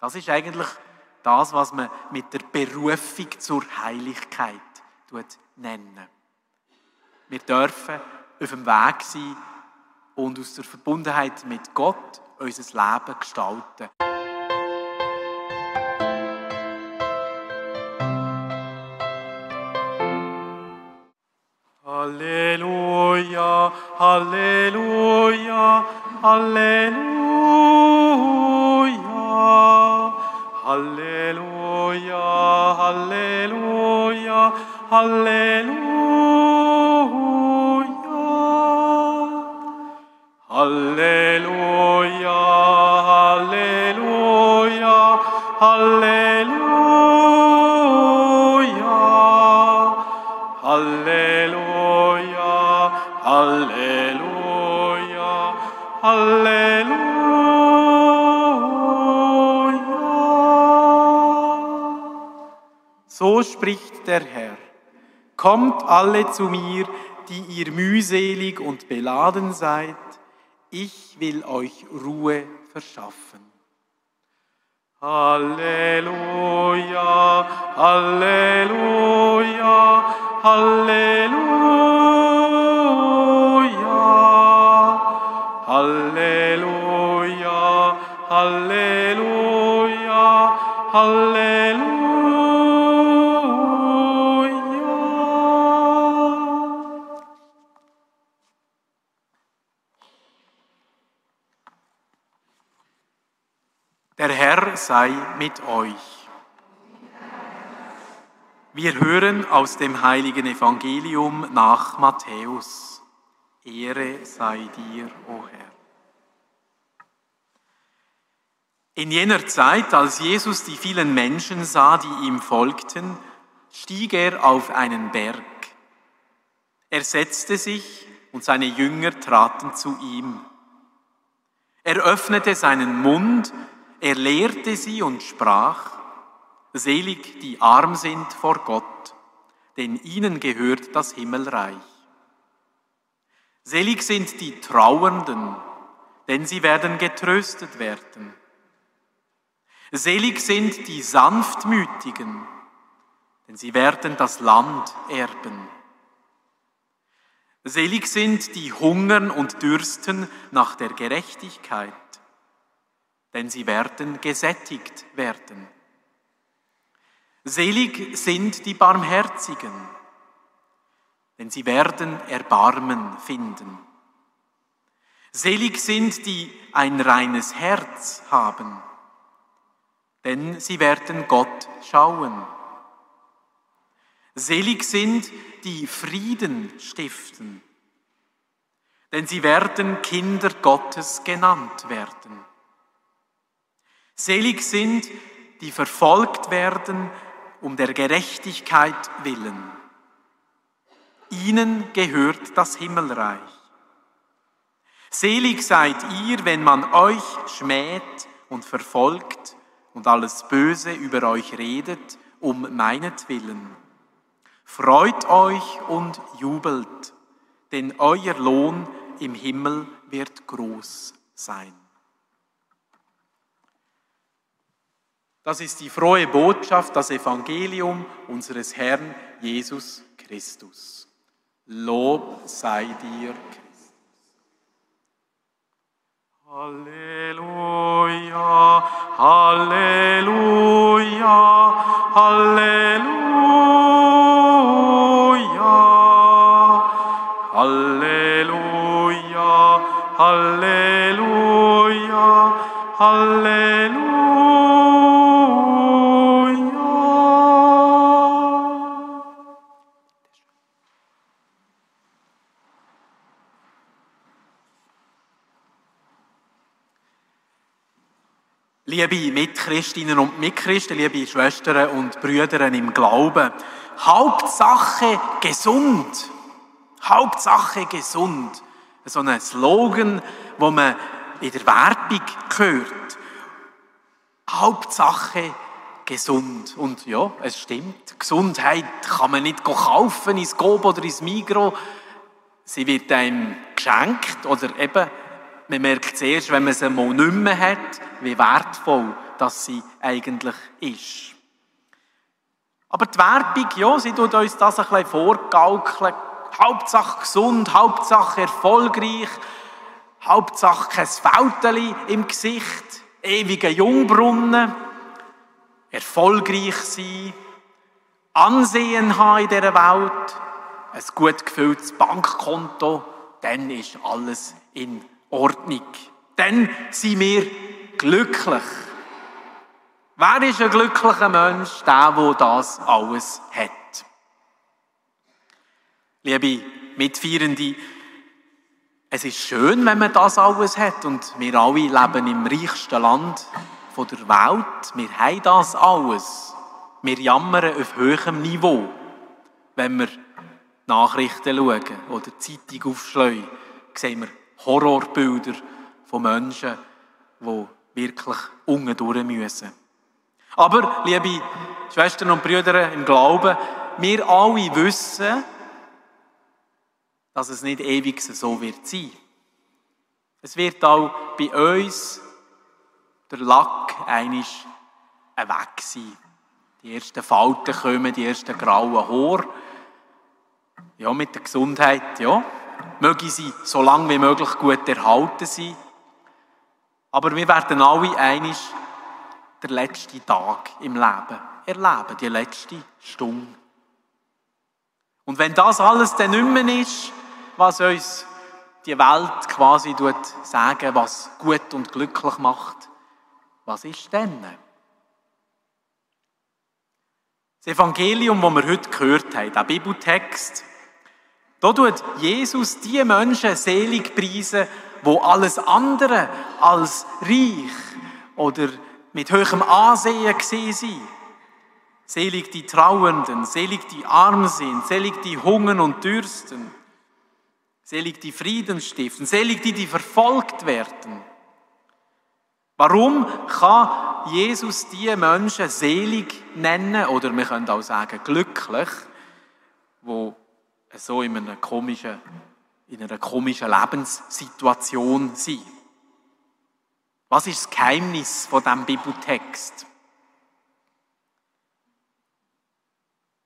Das ist eigentlich das, was man mit der Berufung zur Heiligkeit nennen. Wir dürfen auf dem Weg sein und aus der Verbundenheit mit Gott unser Leben gestalten. Halleluja, Halleluja, Halleluja, Halleluja, Halleluja, Halleluja, Halleluja, Halleluja, Halleluja, spricht der Herr. Kommt alle zu mir, die ihr mühselig und beladen seid, ich will euch Ruhe verschaffen. Halleluja, Halleluja, Halleluja, Halleluja, Halleluja, Halleluja. Sei mit euch. Wir hören aus dem heiligen Evangelium nach Matthäus. Ehre sei dir, o Herr. In jener Zeit, als Jesus die vielen Menschen sah, die ihm folgten, stieg er auf einen Berg. Er setzte sich und seine Jünger traten zu ihm. Er öffnete seinen Mund, er lehrte sie und sprach, Selig die arm sind vor Gott, denn ihnen gehört das Himmelreich. Selig sind die Trauernden, denn sie werden getröstet werden. Selig sind die Sanftmütigen, denn sie werden das Land erben. Selig sind die hungern und dürsten nach der Gerechtigkeit, denn sie werden gesättigt werden. Selig sind die Barmherzigen, denn sie werden Erbarmen finden. Selig sind die ein reines Herz haben, denn sie werden Gott schauen. Selig sind die Frieden stiften, denn sie werden Kinder Gottes genannt werden. Selig sind, die verfolgt werden um der Gerechtigkeit willen. Ihnen gehört das Himmelreich. Selig seid ihr, wenn man euch schmäht und verfolgt und alles Böse über euch redet, um meinetwillen. Freut euch und jubelt, denn euer Lohn im Himmel wird groß sein. Das ist die frohe Botschaft, das Evangelium unseres Herrn Jesus Christus. Lob sei dir, Christus. Halleluja, Halleluja, Halleluja, Liebe Mitchristinnen und Mitchristen, liebe Schwestern und Brüder im Glauben, Hauptsache gesund. Hauptsache gesund. So ein Slogan, wo man in der Werbung hört. Hauptsache gesund. Und ja, es stimmt. Gesundheit kann man nicht kaufen ins Gob oder ins Migro. Sie wird einem geschenkt oder eben man merkt es erst, wenn man sie mal nicht mehr hat, wie wertvoll dass sie eigentlich ist. Aber die Werbung, ja, sie tut uns das ein bisschen vorgaukeln. Hauptsache gesund, Hauptsache erfolgreich, Hauptsache kein Fälteli im Gesicht, ewige Jungbrunnen, erfolgreich sein, Ansehen haben in dieser Welt, ein gut gefülltes Bankkonto, dann ist alles in Ordnung. Dann sind wir glücklich. Wer ist ein glücklicher Mensch? Der, der das alles hat. Liebe Mitfeierende, es ist schön, wenn man das alles hat und wir alle leben im reichsten Land der Welt. Wir haben das alles. Wir jammern auf höherem Niveau, wenn wir Nachrichten schauen oder die Zeitung aufschlagen, sehen wir Horrorbilder von Menschen, die wirklich unten müssen. Aber, liebe Schwestern und Brüder im Glauben, wir alle wissen, dass es nicht ewig so wird sein. Es wird auch bei uns der Lack einisch weg sein. Die ersten Falten kommen, die ersten grauen Haare. Ja, mit der Gesundheit, ja, möge sie so lange wie möglich gut erhalten sein. Aber wir werden alle einig der letzte Tag im Leben erleben, die letzte Stunde. Und wenn das alles dann nicht mehr ist, was uns die Welt quasi sagen, was gut und glücklich macht, was ist denn? Das Evangelium, das wir heute gehört haben, der Bibeltext, da tut Jesus die Menschen selig preisen, wo alles andere als reich oder mit höherem Ansehen gesehen sind. Selig die Trauernden, selig die Armen sind, selig die hungern und dürsten, selig die Frieden stiften, selig die, die verfolgt werden. Warum kann Jesus diese Menschen selig nennen oder wir können auch sagen glücklich, wo so in einer komischen, in einer komischen Lebenssituation sind? Was ist das Geheimnis von diesem Bibeltext?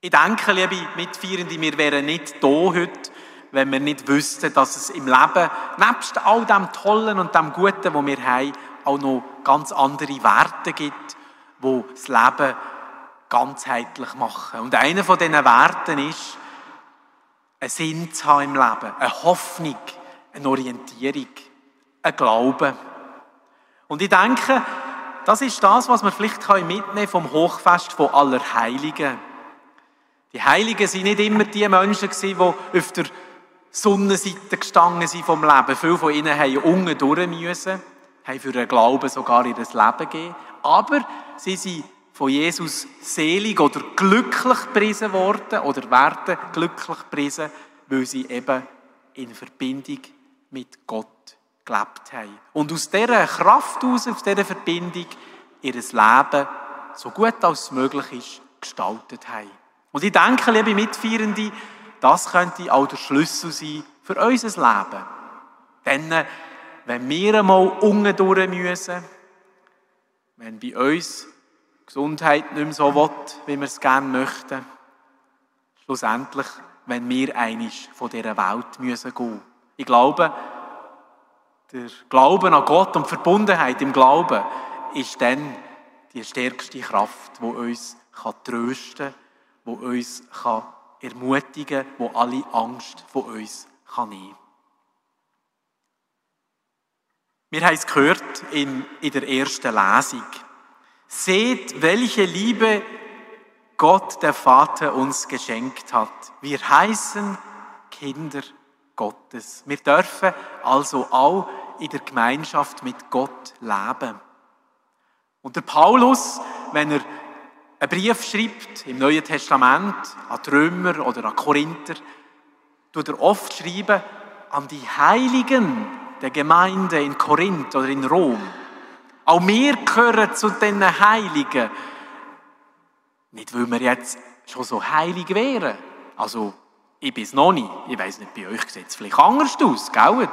Ich denke, liebe Mitfeierende, wir wären nicht hier heute, wenn wir nicht wüssten, dass es im Leben, nebst all dem Tollen und dem Guten, was wir haben, auch noch ganz andere Werte gibt, die das Leben ganzheitlich machen. Und einer von diesen Werten ist, einen Sinn zu haben im Leben, eine Hoffnung, eine Orientierung, ein Glauben. Und ich denke, das ist das, was wir vielleicht mitnehmen können vom Hochfest von aller Heiligen. Die Heiligen sind nicht immer die Menschen die auf der Sonnenseite gestanden sind vom Leben. Viele von ihnen haben unten durch müssen, haben für den Glauben sogar ihr Leben gegeben. Aber sie sind von Jesus selig oder glücklich gepriesen worden oder werden glücklich gepriesen, weil sie eben in Verbindung mit Gott gelebt haben. Und aus dieser Kraft aus, aus dieser Verbindung, ihr Leben so gut als möglich ist, gestaltet haben. Und ich denke, liebe Mitfeierende, das könnte auch der Schlüssel sein für unser Leben. Denn wenn wir einmal unten durch müssen, wenn bei uns Gesundheit nicht mehr so will, wie wir es gerne möchten, schlussendlich, wenn wir einig von dieser Welt müssen gehen. Ich glaube, der Glauben an Gott und Verbundenheit im Glauben ist dann die stärkste Kraft, die uns trösten kann, die uns ermutigen kann, die alle Angst von uns nehmen kann. Wir haben es gehört in, in der ersten Lesung. Seht, welche Liebe Gott, der Vater, uns geschenkt hat. Wir heißen Kinder Gottes. Wir dürfen also auch in der Gemeinschaft mit Gott leben. Und der Paulus, wenn er einen Brief schreibt im Neuen Testament an die Römer oder an Korinther, tut er oft schreiben an die Heiligen der Gemeinde in Korinth oder in Rom. Auch wir gehören zu den Heiligen. Nicht, weil wir jetzt schon so heilig wären. Also ich bin es noch nicht. Ich weiß nicht, bei euch sieht es vielleicht anders aus, gell?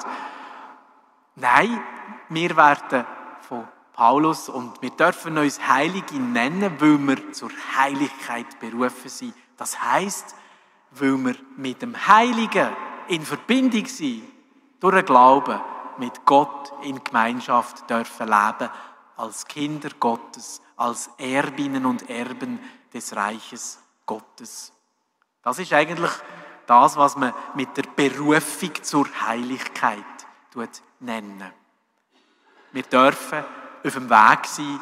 Nein, wir werden von Paulus und wir dürfen uns Heilige nennen, weil wir zur Heiligkeit berufen sind. Das heißt, weil wir mit dem Heiligen in Verbindung sind, durch den Glauben mit Gott in Gemeinschaft dürfen leben, als Kinder Gottes, als Erbinnen und Erben des Reiches Gottes. Das ist eigentlich das, was man mit der Berufung zur Heiligkeit nennen. Wir dürfen auf dem Weg sein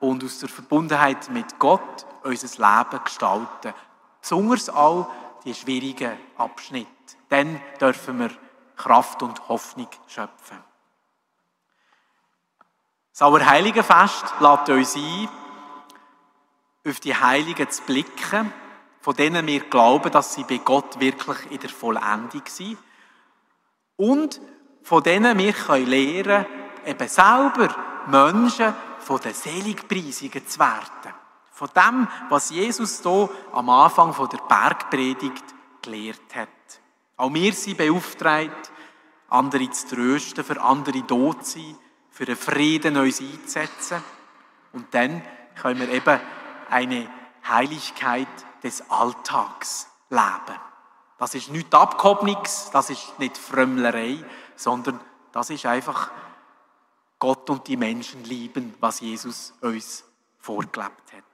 und aus der Verbundenheit mit Gott unser Leben gestalten. Besonders auch die schwierigen Abschnitte. Dann dürfen wir Kraft und Hoffnung schöpfen. Das Allerheiligenfest lädt uns ein, auf die Heiligen zu blicken, von denen wir glauben, dass sie bei Gott wirklich in der Vollendung sind. Und von denen wir lernen können, eben selber Menschen von den Seligpreisungen zu werden. Von dem, was Jesus hier am Anfang der Bergpredigt gelehrt hat. Auch wir sind beauftragt, andere zu trösten, für andere da zu sein, für den Frieden uns einzusetzen. Und dann können wir eben eine Heiligkeit des Alltags leben. Das ist nicht Abgehobenes, das ist nicht Frömmlerei, sondern das ist einfach Gott und die Menschen lieben, was Jesus uns vorgelebt hat.